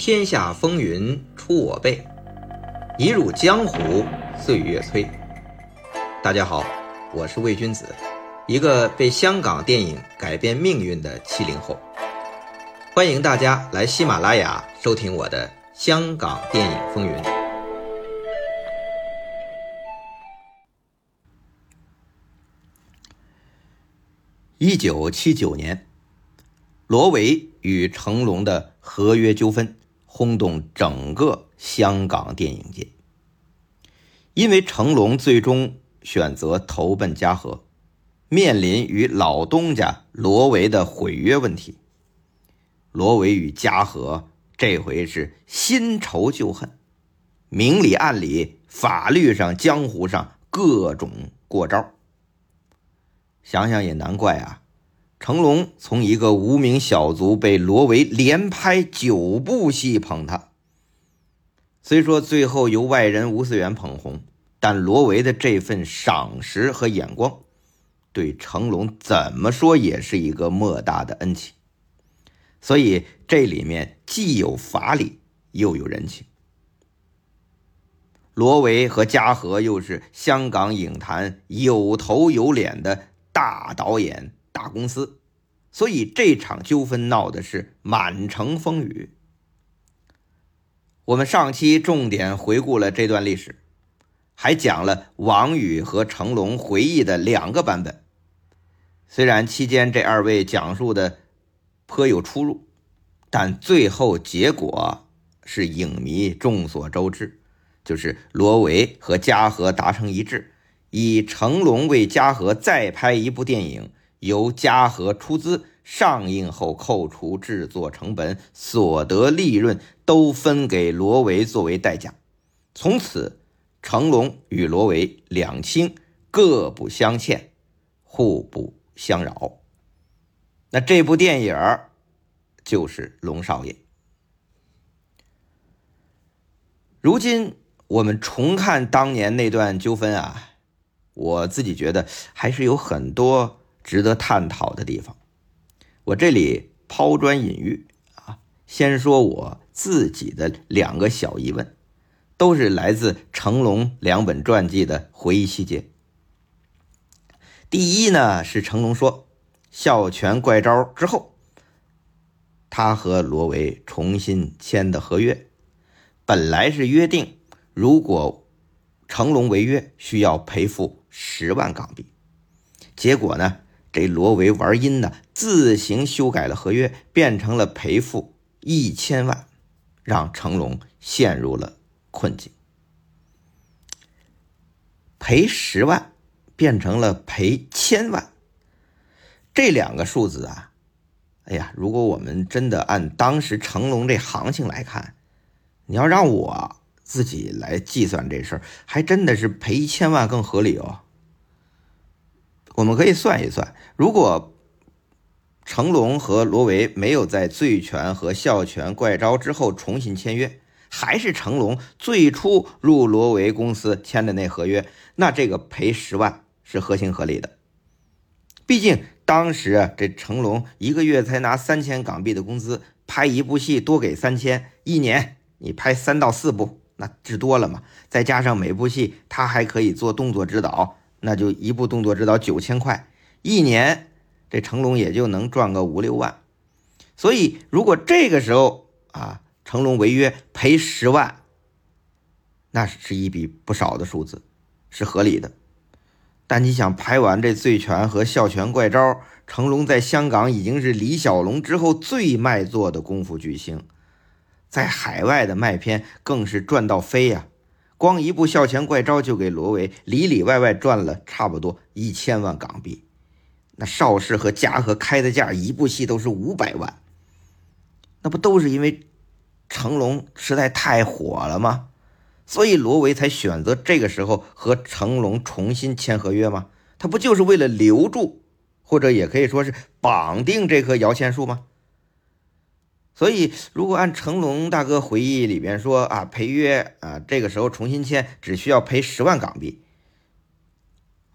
天下风云出我辈，一入江湖岁月催。大家好，我是魏君子，一个被香港电影改变命运的七零后。欢迎大家来喜马拉雅收听我的《香港电影风云》。一九七九年，罗维与成龙的合约纠纷。轰动整个香港电影界，因为成龙最终选择投奔嘉禾，面临与老东家罗维的毁约问题。罗维与嘉禾这回是新仇旧恨，明里暗里，法律上、江湖上各种过招。想想也难怪啊。成龙从一个无名小卒被罗维连拍九部戏捧他，虽说最后由外人吴思远捧红，但罗维的这份赏识和眼光，对成龙怎么说也是一个莫大的恩情。所以这里面既有法理，又有人情。罗维和嘉禾又是香港影坛有头有脸的大导演。大公司，所以这场纠纷闹的是满城风雨。我们上期重点回顾了这段历史，还讲了王宇和成龙回忆的两个版本。虽然期间这二位讲述的颇有出入，但最后结果是影迷众所周知，就是罗维和嘉禾达成一致，以成龙为嘉禾再拍一部电影。由嘉禾出资，上映后扣除制作成本，所得利润都分给罗维作为代价。从此，成龙与罗维两清，各不相欠，互不相扰。那这部电影就是《龙少爷》。如今我们重看当年那段纠纷啊，我自己觉得还是有很多。值得探讨的地方，我这里抛砖引玉啊。先说我自己的两个小疑问，都是来自成龙两本传记的回忆细节。第一呢，是成龙说《笑拳怪招》之后，他和罗维重新签的合约，本来是约定，如果成龙违约，需要赔付十万港币，结果呢？这罗维玩阴呢，自行修改了合约，变成了赔付一千万，让成龙陷入了困境。赔十万变成了赔千万，这两个数字啊，哎呀，如果我们真的按当时成龙这行情来看，你要让我自己来计算这事儿，还真的是赔一千万更合理哦。我们可以算一算，如果成龙和罗维没有在《醉拳》和《笑拳怪招》之后重新签约，还是成龙最初入罗维公司签的那合约，那这个赔十万是合情合理的。毕竟当时这成龙一个月才拿三千港币的工资，拍一部戏多给三千，一年你拍三到四部，那值多了嘛？再加上每部戏他还可以做动作指导。那就一部动作指导九千块，一年这成龙也就能赚个五六万。所以如果这个时候啊，成龙违约赔十万，那是一笔不少的数字，是合理的。但你想拍完这《醉拳》和《笑拳怪招》，成龙在香港已经是李小龙之后最卖座的功夫巨星，在海外的卖片更是赚到飞呀。光一部《笑拳怪招》就给罗维里里外外赚了差不多一千万港币，那邵氏和嘉禾开的价，一部戏都是五百万，那不都是因为成龙实在太火了吗？所以罗维才选择这个时候和成龙重新签合约吗？他不就是为了留住，或者也可以说是绑定这棵摇钱树吗？所以，如果按成龙大哥回忆里边说啊，赔约啊，这个时候重新签只需要赔十万港币，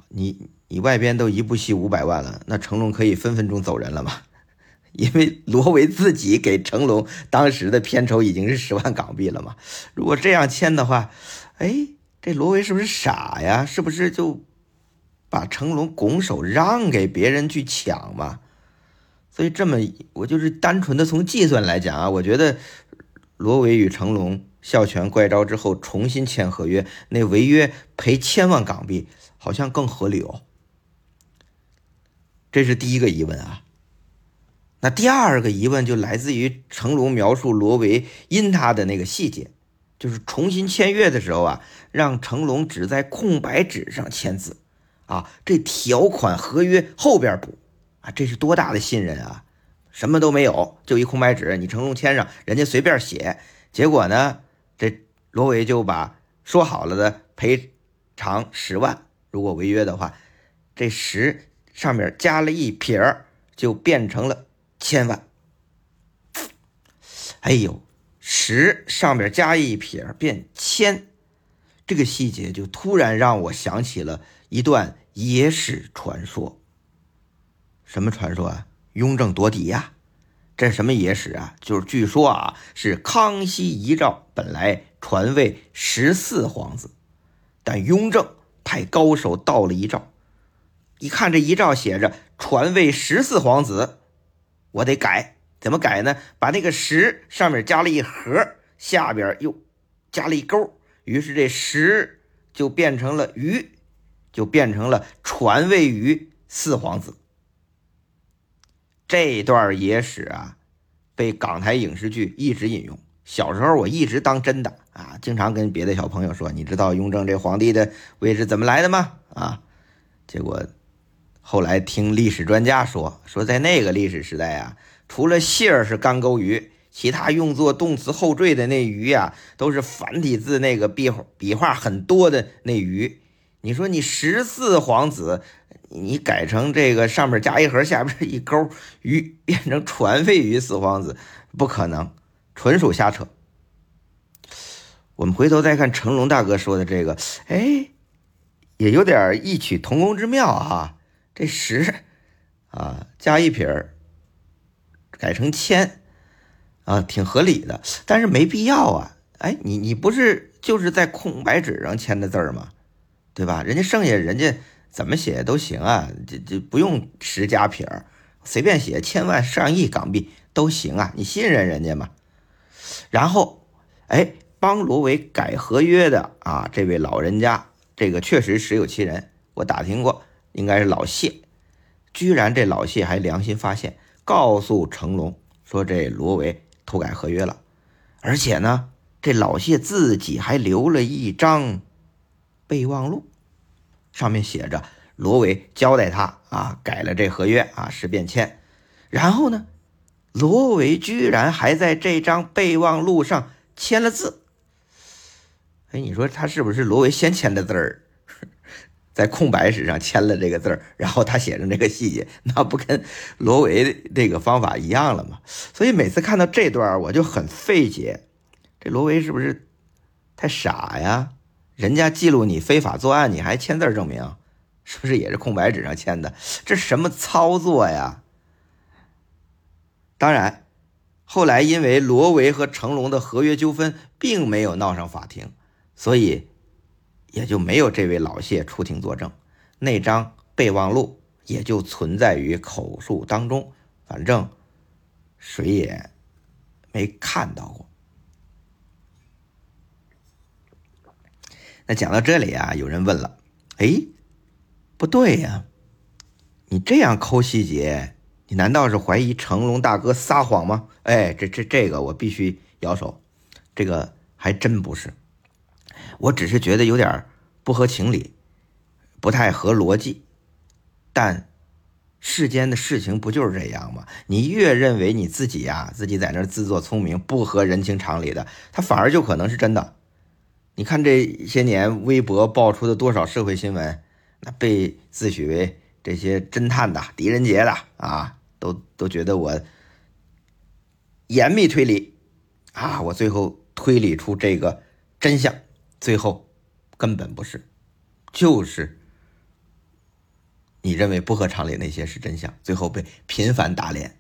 你你外边都一部戏五百万了，那成龙可以分分钟走人了嘛？因为罗维自己给成龙当时的片酬已经是十万港币了嘛。如果这样签的话，哎，这罗维是不是傻呀？是不是就把成龙拱手让给别人去抢嘛？所以这么，我就是单纯的从计算来讲啊，我觉得罗维与成龙孝全怪招之后重新签合约，那违约赔千万港币好像更合理哦。这是第一个疑问啊。那第二个疑问就来自于成龙描述罗维阴他的那个细节，就是重新签约的时候啊，让成龙只在空白纸上签字，啊，这条款合约后边补，啊，这是多大的信任啊！什么都没有，就一空白纸，你成龙签上，人家随便写，结果呢，这罗维就把说好了的赔偿十万，如果违约的话，这十。上面加了一撇，就变成了千万。哎呦，十上面加一撇变千，这个细节就突然让我想起了一段野史传说。什么传说啊？雍正夺嫡呀？这什么野史啊？就是据说啊，是康熙遗诏本来传位十四皇子，但雍正派高手盗了遗诏。一看这遗诏写着传位十四皇子，我得改，怎么改呢？把那个十上面加了一横，下边又加了一勾，于是这十就变成了于，就变成了传位于四皇子。这段野史啊，被港台影视剧一直引用。小时候我一直当真的啊，经常跟别的小朋友说：“你知道雍正这皇帝的位置怎么来的吗？”啊，结果。后来听历史专家说，说在那个历史时代啊，除了姓是干钩鱼，其他用作动词后缀的那鱼呀，都是繁体字那个笔笔画很多的那鱼。你说你十四皇子，你改成这个上面加一横，下边一勾鱼，变成船费鱼四皇子，不可能，纯属瞎扯。我们回头再看成龙大哥说的这个，哎，也有点异曲同工之妙哈。这十啊，加一撇儿，改成千啊，挺合理的，但是没必要啊。哎，你你不是就是在空白纸上签的字儿吗？对吧？人家剩下人家怎么写都行啊，这这不用十加撇儿，随便写千万上亿港币都行啊。你信任人家吗？然后，哎，帮罗维改合约的啊，这位老人家，这个确实实有其人，我打听过。应该是老谢，居然这老谢还良心发现，告诉成龙说这罗维偷改合约了，而且呢，这老谢自己还留了一张备忘录，上面写着罗维交代他啊改了这合约啊是便签，然后呢，罗维居然还在这张备忘录上签了字，哎，你说他是不是罗维先签的字儿？在空白纸上签了这个字儿，然后他写上这个细节，那不跟罗维这个方法一样了吗？所以每次看到这段我就很费解，这罗维是不是太傻呀？人家记录你非法作案，你还签字证明，是不是也是空白纸上签的？这什么操作呀？当然，后来因为罗维和成龙的合约纠纷并没有闹上法庭，所以。也就没有这位老谢出庭作证，那张备忘录也就存在于口述当中，反正谁也没看到过。那讲到这里啊，有人问了：“哎，不对呀，你这样抠细节，你难道是怀疑成龙大哥撒谎吗？”哎，这这这个我必须摇手，这个还真不是。我只是觉得有点不合情理，不太合逻辑。但世间的事情不就是这样吗？你越认为你自己呀，自己在那自作聪明，不合人情常理的，它反而就可能是真的。你看这些年微博爆出的多少社会新闻，那被自诩为这些侦探的、狄仁杰的啊，都都觉得我严密推理啊，我最后推理出这个真相。最后，根本不是，就是你认为不合常理那些是真相，最后被频繁打脸，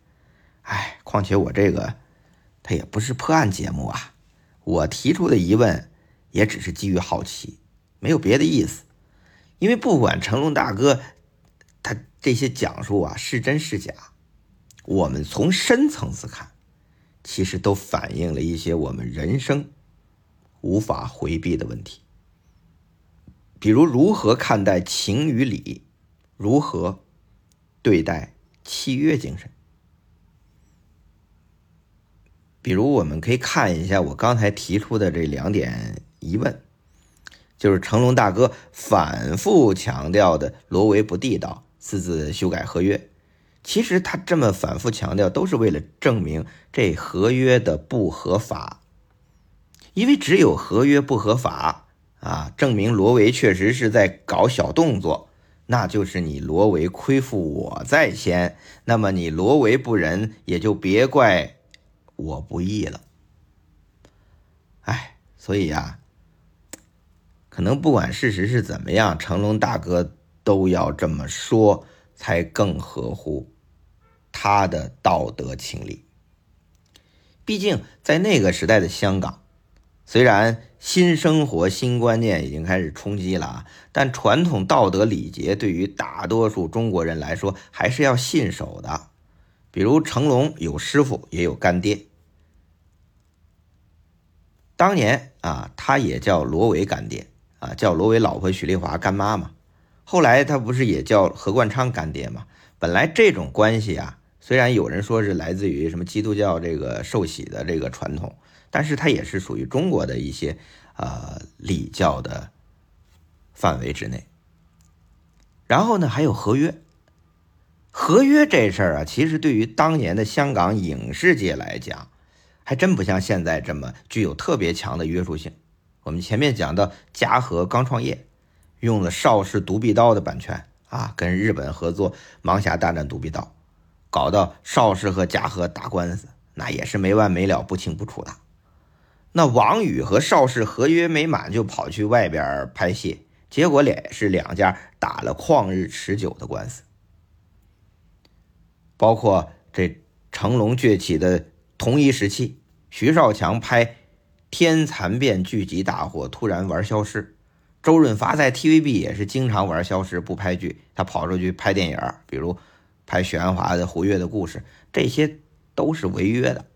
哎，况且我这个，它也不是破案节目啊，我提出的疑问也只是基于好奇，没有别的意思。因为不管成龙大哥他这些讲述啊是真是假，我们从深层次看，其实都反映了一些我们人生无法回避的问题，比如如何看待情与理，如何对待契约精神。比如，我们可以看一下我刚才提出的这两点疑问，就是成龙大哥反复强调的罗维不地道，私自修改合约。其实他这么反复强调，都是为了证明这合约的不合法。因为只有合约不合法啊，证明罗维确实是在搞小动作，那就是你罗维亏负我在先。那么你罗维不仁，也就别怪。我不义了，哎，所以呀，可能不管事实是怎么样，成龙大哥都要这么说，才更合乎他的道德情理。毕竟在那个时代的香港，虽然新生活、新观念已经开始冲击了啊，但传统道德礼节对于大多数中国人来说还是要信守的。比如成龙有师傅也有干爹，当年啊，他也叫罗维干爹啊，叫罗维老婆许丽华干妈嘛。后来他不是也叫何冠昌干爹嘛？本来这种关系啊，虽然有人说是来自于什么基督教这个受洗的这个传统，但是它也是属于中国的一些呃礼教的范围之内。然后呢，还有合约。合约这事儿啊，其实对于当年的香港影视界来讲，还真不像现在这么具有特别强的约束性。我们前面讲到嘉禾刚创业，用了邵氏独臂刀的版权啊，跟日本合作《盲侠大战独臂刀》，搞到邵氏和嘉禾打官司，那也是没完没了、不清不楚的。那王宇和邵氏合约没满就跑去外边拍戏，结果也是两家打了旷日持久的官司。包括这成龙崛起的同一时期，徐少强拍《天蚕变》剧集大火，突然玩消失；周润发在 TVB 也是经常玩消失，不拍剧，他跑出去拍电影，比如拍许鞍华的《胡越的故事》，这些都是违约的。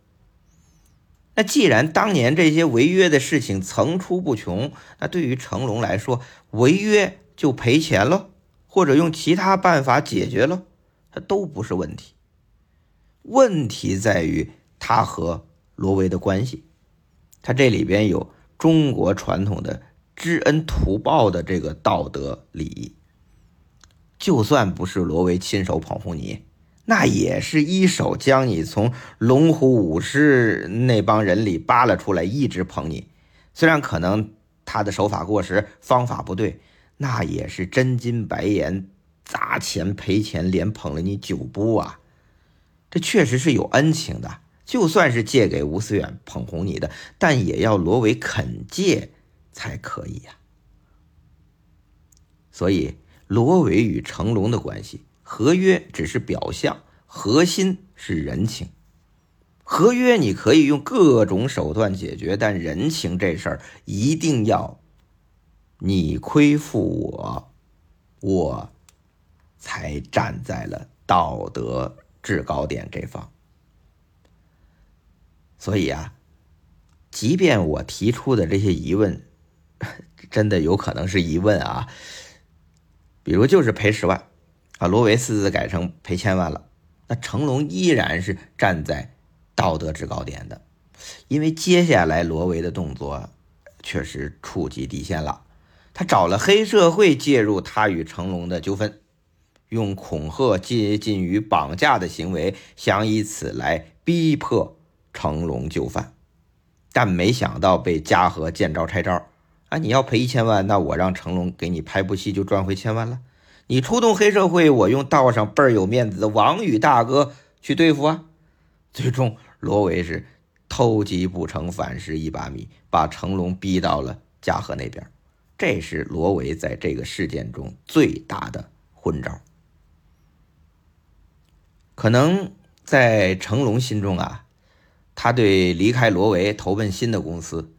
那既然当年这些违约的事情层出不穷，那对于成龙来说，违约就赔钱喽，或者用其他办法解决喽。它都不是问题，问题在于他和罗维的关系。他这里边有中国传统的知恩图报的这个道德礼仪。就算不是罗维亲手捧红你，那也是一手将你从龙虎武师那帮人里扒拉出来，一直捧你。虽然可能他的手法过时，方法不对，那也是真金白银。砸钱赔钱，连捧了你九部啊！这确实是有恩情的。就算是借给吴思远捧红你的，但也要罗伟肯借才可以呀。所以，罗伟与成龙的关系，合约只是表象，核心是人情。合约你可以用各种手段解决，但人情这事儿一定要你亏负我，我。才站在了道德制高点这方，所以啊，即便我提出的这些疑问，真的有可能是疑问啊，比如就是赔十万，啊，罗维私自改成赔千万了，那成龙依然是站在道德制高点的，因为接下来罗维的动作确实触及底线了，他找了黑社会介入他与成龙的纠纷。用恐吓、接近于绑架的行为，想以此来逼迫成龙就范，但没想到被嘉禾见招拆招。啊，你要赔一千万，那我让成龙给你拍部戏就赚回千万了。你出动黑社会，我用道上倍儿有面子的王宇大哥去对付啊。最终，罗维是偷鸡不成反蚀一把米，把成龙逼到了嘉禾那边。这是罗维在这个事件中最大的昏招。可能在成龙心中啊，他对离开罗维投奔新的公司，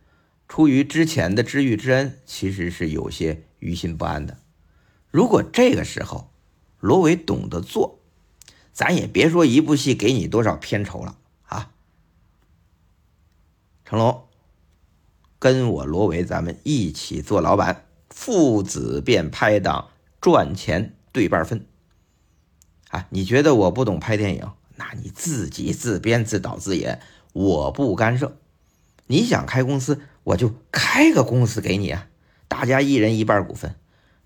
出于之前的知遇之恩，其实是有些于心不安的。如果这个时候罗维懂得做，咱也别说一部戏给你多少片酬了啊。成龙，跟我罗维，咱们一起做老板，父子便拍档，赚钱对半分。啊，你觉得我不懂拍电影？那你自己自编自导自演，我不干涉。你想开公司，我就开个公司给你啊，大家一人一半股份。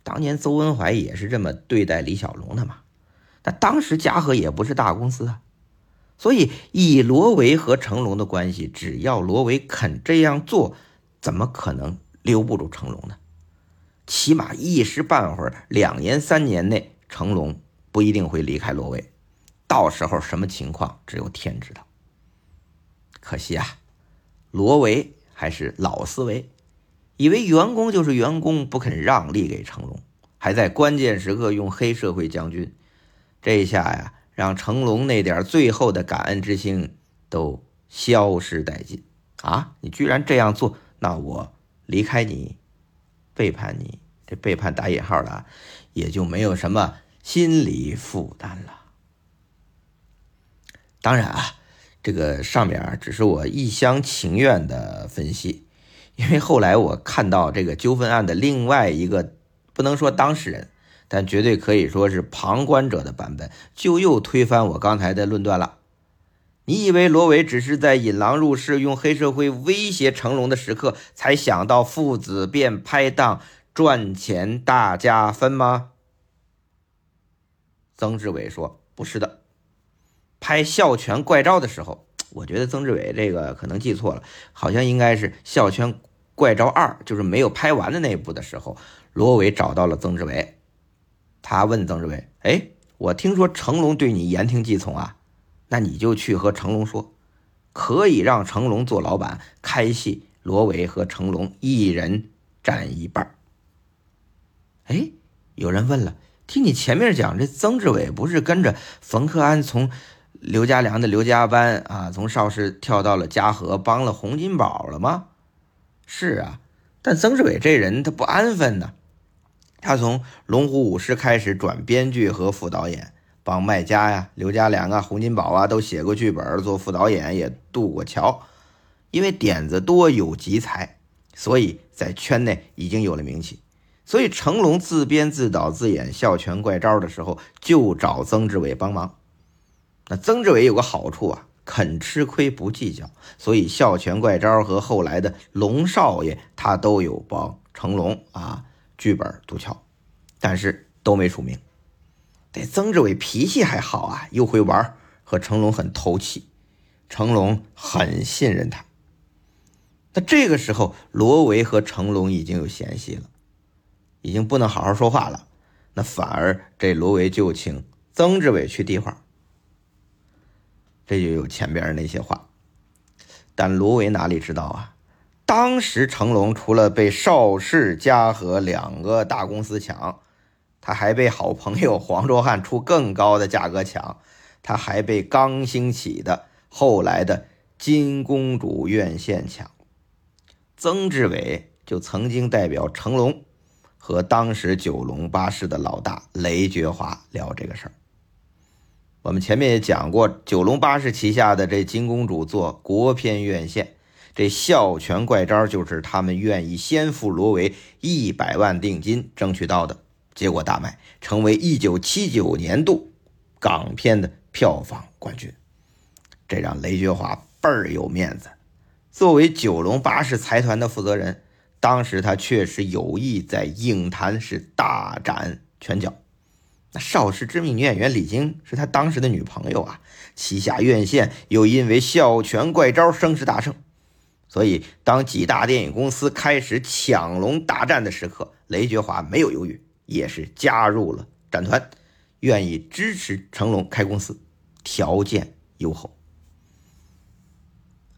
当年邹文怀也是这么对待李小龙的嘛。那当时嘉禾也不是大公司啊，所以以罗维和成龙的关系，只要罗维肯这样做，怎么可能留不住成龙呢？起码一时半会儿，两年三年内，成龙不一定会离开罗维。到时候什么情况，只有天知道。可惜啊，罗维还是老思维，以为员工就是员工，不肯让利给成龙，还在关键时刻用黑社会将军。这一下呀，让成龙那点最后的感恩之心都消失殆尽啊！你居然这样做，那我离开你，背叛你，这背叛打引号的，也就没有什么心理负担了。当然啊，这个上面啊只是我一厢情愿的分析，因为后来我看到这个纠纷案的另外一个，不能说当事人，但绝对可以说是旁观者的版本，就又推翻我刚才的论断了。你以为罗伟只是在引狼入室、用黑社会威胁成龙的时刻，才想到父子便拍档赚钱大家分吗？曾志伟说：“不是的。”拍《笑拳怪招》的时候，我觉得曾志伟这个可能记错了，好像应该是《笑拳怪招二》，就是没有拍完的那一部的时候，罗伟找到了曾志伟，他问曾志伟：“哎，我听说成龙对你言听计从啊，那你就去和成龙说，可以让成龙做老板，开戏，罗伟和成龙一人占一半。”哎，有人问了，听你前面讲，这曾志伟不是跟着冯克安从？刘家良的刘家班啊，从邵氏跳到了嘉禾，帮了洪金宝了吗？是啊，但曾志伟这人他不安分呢。他从龙虎武师开始转编剧和副导演，帮麦家呀、刘家良啊、洪金宝啊都写过剧本，做副导演也渡过桥。因为点子多有集才，所以在圈内已经有了名气。所以成龙自编自导自演《笑拳怪招》的时候，就找曾志伟帮忙。那曾志伟有个好处啊，肯吃亏不计较，所以《笑拳怪招》和后来的《龙少爷》，他都有帮成龙啊剧本渡桥，但是都没署名。这曾志伟脾气还好啊，又会玩，和成龙很投契，成龙很信任他。那这个时候，罗维和成龙已经有嫌隙了，已经不能好好说话了。那反而这罗维就请曾志伟去递话。这就有前边那些话，但罗维哪里知道啊？当时成龙除了被邵氏、嘉禾两个大公司抢，他还被好朋友黄卓汉出更高的价格抢，他还被刚兴起的后来的金公主院线抢。曾志伟就曾经代表成龙和当时九龙巴士的老大雷觉华聊这个事儿。我们前面也讲过，九龙巴士旗下的这金公主做国片院线，这笑拳怪招就是他们愿意先付罗维一百万定金争取到的，结果大卖，成为一九七九年度港片的票房冠军，这让雷觉华倍儿有面子。作为九龙巴士财团的负责人，当时他确实有意在影坛是大展拳脚。那邵氏知名女演员李菁是他当时的女朋友啊，旗下院线又因为《笑拳怪招》声势大盛，所以当几大电影公司开始抢龙大战的时刻，雷觉华没有犹豫，也是加入了战团，愿意支持成龙开公司，条件优厚。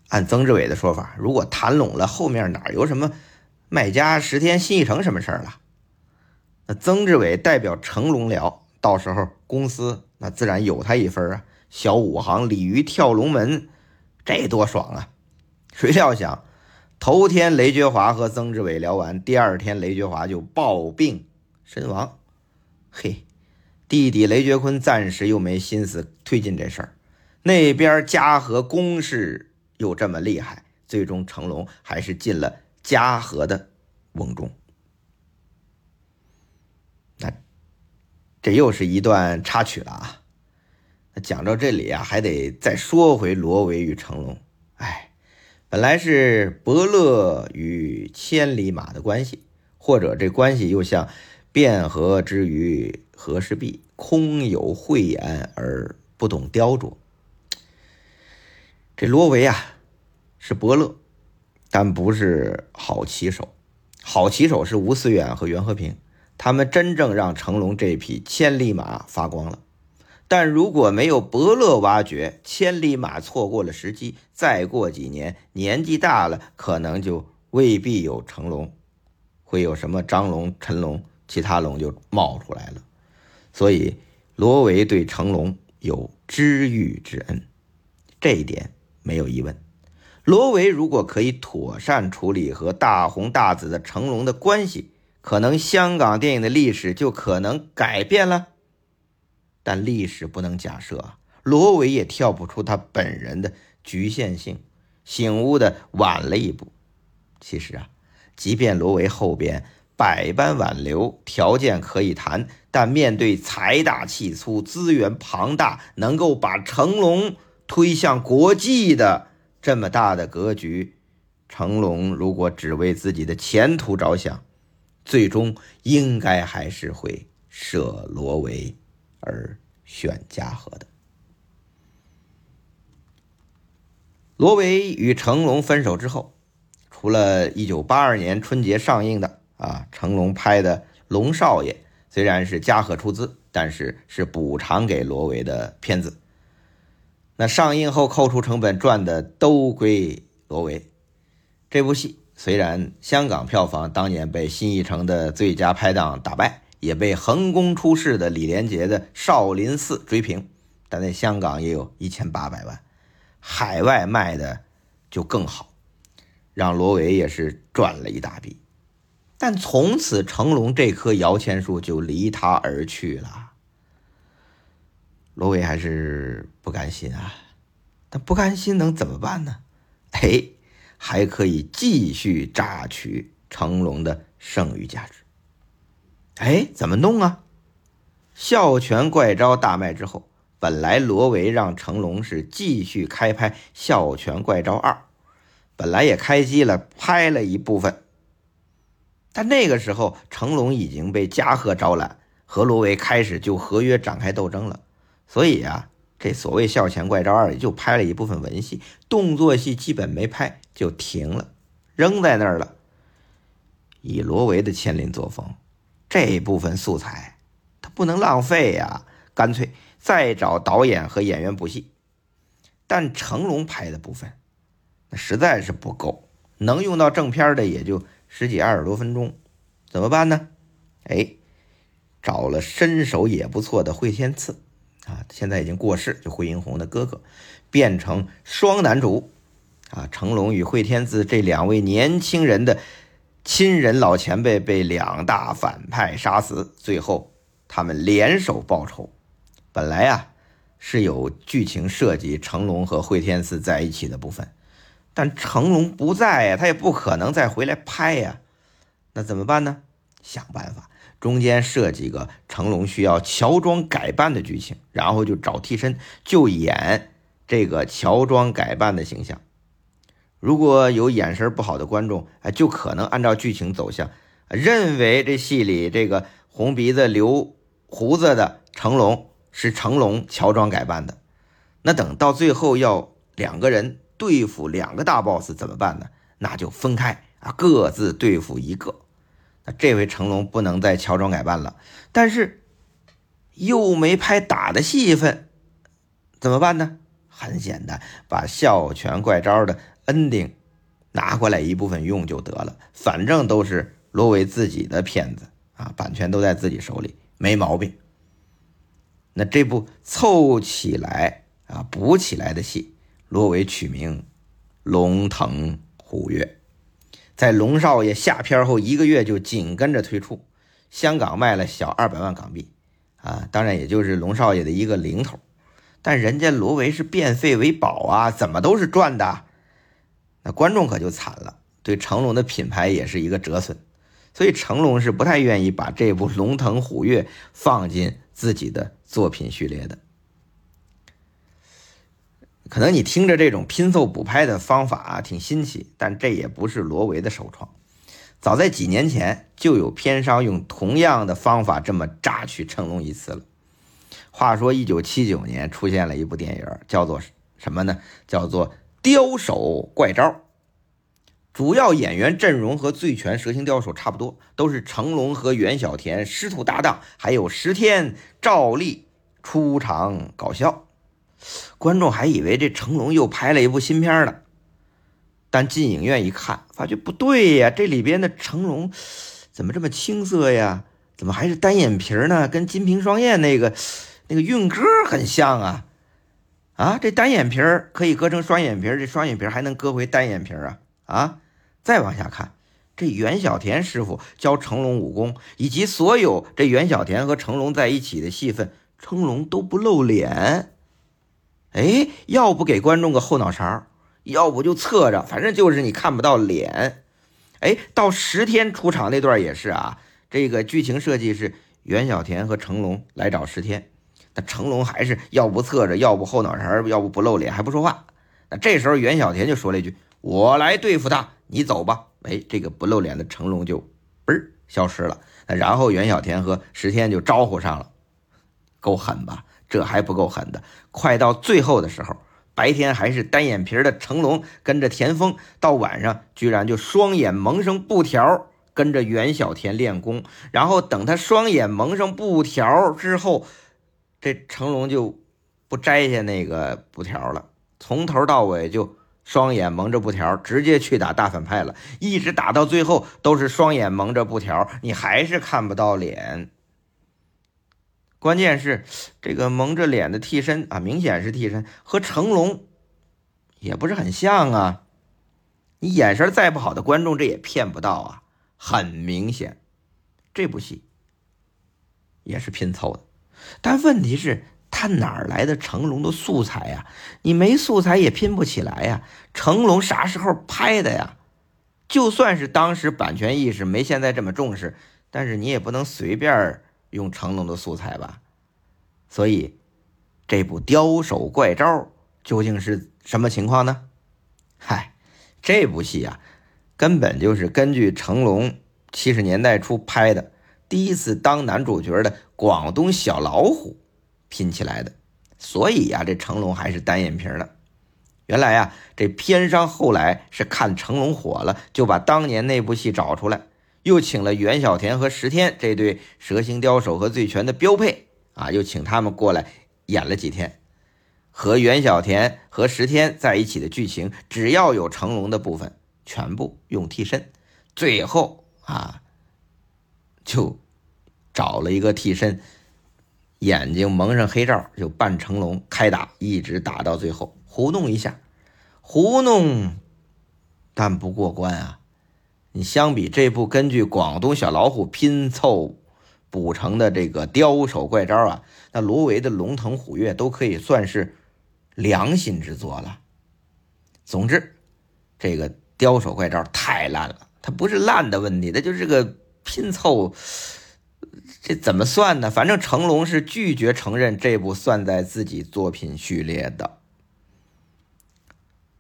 按曾志伟的说法，如果谈拢了，后面哪有什么麦家、十天、新艺城什么事儿了？那曾志伟代表成龙聊。到时候公司那自然有他一份啊，小五行鲤鱼跳龙门，这多爽啊！谁料想，头天雷觉华和曾志伟聊完，第二天雷觉华就暴病身亡。嘿，弟弟雷觉坤暂时又没心思推进这事儿，那边嘉禾攻势又这么厉害，最终成龙还是进了嘉禾的瓮中。这又是一段插曲了啊！讲到这里啊，还得再说回罗维与成龙。哎，本来是伯乐与千里马的关系，或者这关系又像汴河之鱼和氏璧，空有慧眼而不懂雕琢。这罗维啊，是伯乐，但不是好棋手。好棋手是吴思远和袁和平。他们真正让成龙这匹千里马发光了，但如果没有伯乐挖掘，千里马错过了时机，再过几年年纪大了，可能就未必有成龙，会有什么张龙、陈龙，其他龙就冒出来了。所以罗维对成龙有知遇之恩，这一点没有疑问。罗维如果可以妥善处理和大红大紫的成龙的关系。可能香港电影的历史就可能改变了，但历史不能假设，罗维也跳不出他本人的局限性，醒悟的晚了一步。其实啊，即便罗维后边百般挽留，条件可以谈，但面对财大气粗、资源庞大、能够把成龙推向国际的这么大的格局，成龙如果只为自己的前途着想。最终应该还是会舍罗维而选嘉禾的。罗维与成龙分手之后，除了一九八二年春节上映的啊，成龙拍的《龙少爷》，虽然是嘉禾出资，但是是补偿给罗维的片子。那上映后扣除成本赚的都归罗维。这部戏。虽然香港票房当年被新艺城的最佳拍档打败，也被横空出世的李连杰的《少林寺》追平，但在香港也有一千八百万，海外卖的就更好，让罗维也是赚了一大笔。但从此成龙这棵摇钱树就离他而去了，罗维还是不甘心啊，但不甘心能怎么办呢？哎。还可以继续榨取成龙的剩余价值。哎，怎么弄啊？笑拳怪招大卖之后，本来罗维让成龙是继续开拍《笑拳怪招二》，本来也开机了，拍了一部分。但那个时候，成龙已经被嘉禾招揽，和罗维开始就合约展开斗争了，所以啊。这所谓《笑拳怪招二》也就拍了一部分文戏，动作戏基本没拍，就停了，扔在那儿了。以罗维的千林作风，这部分素材他不能浪费呀，干脆再找导演和演员补戏。但成龙拍的部分，那实在是不够，能用到正片的也就十几二十多分钟，怎么办呢？哎，找了身手也不错的惠天赐。啊，现在已经过世，就惠英红的哥哥，变成双男主，啊，成龙与惠天赐这两位年轻人的亲人老前辈被两大反派杀死，最后他们联手报仇。本来啊是有剧情设计成龙和惠天赐在一起的部分，但成龙不在呀，他也不可能再回来拍呀，那怎么办呢？想办法。中间设几个成龙需要乔装改扮的剧情，然后就找替身，就演这个乔装改扮的形象。如果有眼神不好的观众，哎，就可能按照剧情走向，认为这戏里这个红鼻子留胡子的成龙是成龙乔装改扮的。那等到最后要两个人对付两个大 boss 怎么办呢？那就分开啊，各自对付一个。那这回成龙不能再乔装改扮了，但是又没拍打的戏份，怎么办呢？很简单，把《笑拳怪招》的 ending 拿过来一部分用就得了，反正都是罗维自己的片子啊，版权都在自己手里，没毛病。那这部凑起来啊补起来的戏，罗维取名《龙腾虎跃》。在龙少爷下片后一个月就紧跟着推出，香港卖了小二百万港币，啊，当然也就是龙少爷的一个零头，但人家罗维是变废为宝啊，怎么都是赚的，那观众可就惨了，对成龙的品牌也是一个折损，所以成龙是不太愿意把这部《龙腾虎跃》放进自己的作品序列的。可能你听着这种拼凑补拍的方法啊，挺新奇，但这也不是罗维的首创。早在几年前，就有片商用同样的方法这么榨取成龙一次了。话说，一九七九年出现了一部电影，叫做什么呢？叫做《刁手怪招》。主要演员阵容和《醉拳》《蛇形刁手》差不多，都是成龙和袁小田师徒搭档，还有石天、赵丽出场搞笑。观众还以为这成龙又拍了一部新片了，但进影院一看，发觉不对呀，这里边的成龙怎么这么青涩呀？怎么还是单眼皮呢？跟《金瓶双燕》那个那个韵哥很像啊！啊，这单眼皮可以割成双眼皮，这双眼皮还能割回单眼皮啊？啊！再往下看，这袁小田师傅教成龙武功，以及所有这袁小田和成龙在一起的戏份，成龙都不露脸。哎，要不给观众个后脑勺，要不就侧着，反正就是你看不到脸。哎，到十天出场那段也是啊，这个剧情设计是袁小田和成龙来找十天，那成龙还是要不侧着，要不后脑勺，要不不露脸，还不说话。那这时候袁小田就说了一句：“我来对付他，你走吧。”哎，这个不露脸的成龙就嘣儿消失了。那然后袁小田和十天就招呼上了，够狠吧？这还不够狠的，快到最后的时候，白天还是单眼皮的成龙跟着田丰，到晚上居然就双眼蒙上布条，跟着袁小田练功。然后等他双眼蒙上布条之后，这成龙就不摘下那个布条了，从头到尾就双眼蒙着布条，直接去打大反派了，一直打到最后都是双眼蒙着布条，你还是看不到脸。关键是这个蒙着脸的替身啊，明显是替身，和成龙也不是很像啊。你眼神再不好的观众，这也骗不到啊。很明显，这部戏也是拼凑的。但问题是，他哪来的成龙的素材呀？你没素材也拼不起来呀。成龙啥时候拍的呀？就算是当时版权意识没现在这么重视，但是你也不能随便。用成龙的素材吧，所以这部刁手怪招究竟是什么情况呢？嗨，这部戏啊，根本就是根据成龙七十年代初拍的第一次当男主角的广东小老虎拼起来的。所以呀，这成龙还是单眼皮呢。原来呀，这片商后来是看成龙火了，就把当年那部戏找出来。又请了袁小田和石天这对蛇形刁手和醉拳的标配啊，又请他们过来演了几天。和袁小田和石天在一起的剧情，只要有成龙的部分，全部用替身。最后啊，就找了一个替身，眼睛蒙上黑罩，就扮成龙开打，一直打到最后，糊弄一下，糊弄，但不过关啊。你相比这部根据广东小老虎拼凑补成的这个雕手怪招啊，那罗维的龙腾虎跃都可以算是良心之作了。总之，这个雕手怪招太烂了，它不是烂的问题，它就是个拼凑。这怎么算呢？反正成龙是拒绝承认这部算在自己作品序列的。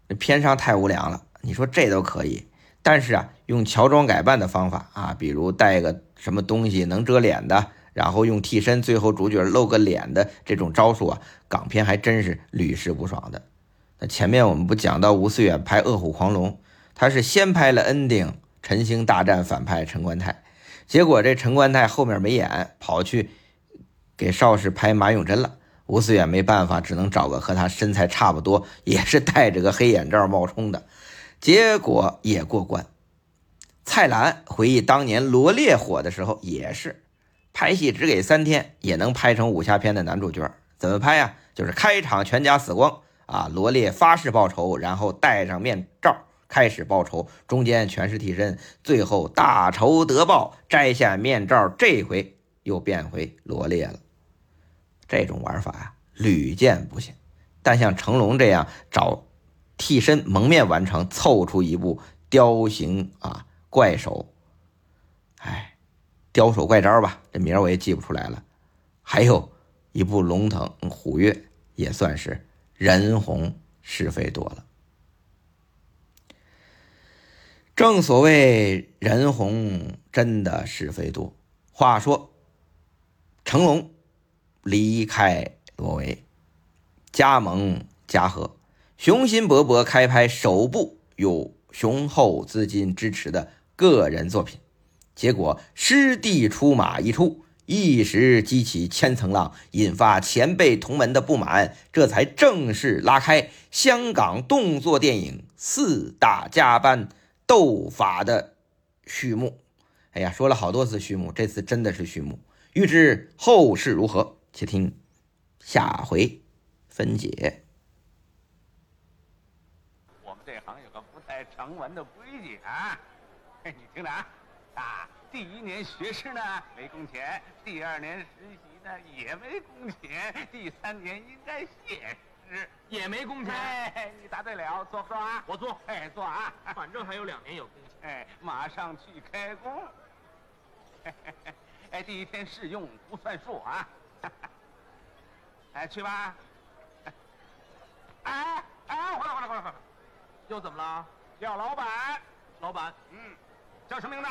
这片商太无良了，你说这都可以。但是啊，用乔装改扮的方法啊，比如带个什么东西能遮脸的，然后用替身，最后主角露个脸的这种招数啊，港片还真是屡试不爽的。那前面我们不讲到吴思远拍《恶虎狂龙》，他是先拍了 ending，陈星大战反派陈官泰，结果这陈官泰后面没演，跑去给邵氏拍马永贞了。吴思远没办法，只能找个和他身材差不多，也是戴着个黑眼罩冒充的。结果也过关。蔡澜回忆当年罗烈火的时候，也是拍戏只给三天，也能拍成武侠片的男主角。怎么拍呀？就是开场全家死光啊！罗列发誓报仇，然后戴上面罩开始报仇，中间全是替身，最后大仇得报，摘下面罩，这回又变回罗列了。这种玩法呀，屡见不鲜。但像成龙这样找替身蒙面完成，凑出一部雕形啊怪手，哎，雕手怪招吧，这名我也记不出来了。还有一部龙腾虎跃，也算是人红是非多了。正所谓人红真的是非多。话说成龙离开挪威。加盟嘉禾，雄心勃勃开拍首部有雄厚资金支持的个人作品，结果师弟出马一出，一时激起千层浪，引发前辈同门的不满，这才正式拉开香港动作电影四大家班斗法的序幕。哎呀，说了好多次序幕，这次真的是序幕。欲知后事如何，且听下回。分解。我们这行有个不太成文的规矩啊，你听着啊，啊，第一年学师呢没工钱，第二年实习呢也没工钱，第三年应该谢师也没工钱。哎，你答对了，坐不做啊？我坐。哎，坐啊，反正还有两年有工钱。哎，马上去开工。哎，第一天试用不算数啊。哎，去吧。哎哎，回来回来回来回来！又怎么了？叫老板，老板，嗯，叫什么名字？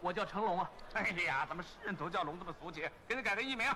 我叫成龙啊。哎呀，怎么是人都叫龙这么俗气？给你改个艺名，